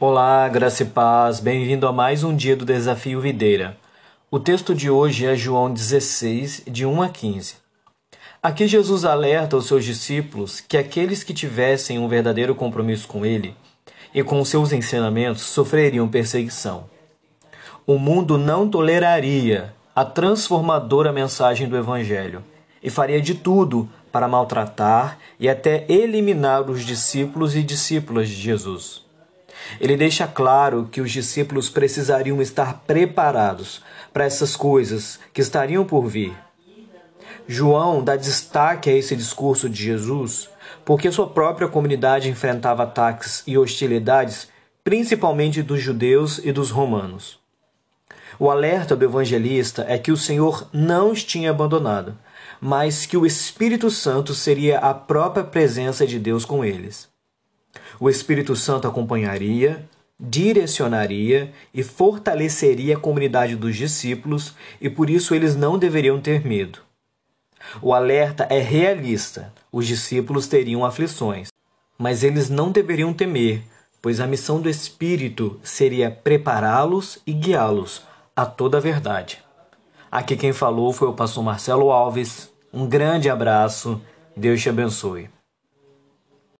Olá, graça e paz, bem-vindo a mais um dia do Desafio Videira. O texto de hoje é João 16, de 1 a 15. Aqui Jesus alerta aos seus discípulos que aqueles que tivessem um verdadeiro compromisso com ele e com seus ensinamentos sofreriam perseguição. O mundo não toleraria a transformadora mensagem do Evangelho e faria de tudo para maltratar e até eliminar os discípulos e discípulas de Jesus. Ele deixa claro que os discípulos precisariam estar preparados para essas coisas que estariam por vir. João dá destaque a esse discurso de Jesus porque sua própria comunidade enfrentava ataques e hostilidades, principalmente dos judeus e dos romanos. O alerta do evangelista é que o Senhor não os tinha abandonado, mas que o Espírito Santo seria a própria presença de Deus com eles. O Espírito Santo acompanharia, direcionaria e fortaleceria a comunidade dos discípulos e por isso eles não deveriam ter medo. O alerta é realista: os discípulos teriam aflições, mas eles não deveriam temer, pois a missão do Espírito seria prepará-los e guiá-los a toda a verdade. Aqui quem falou foi o pastor Marcelo Alves. Um grande abraço, Deus te abençoe.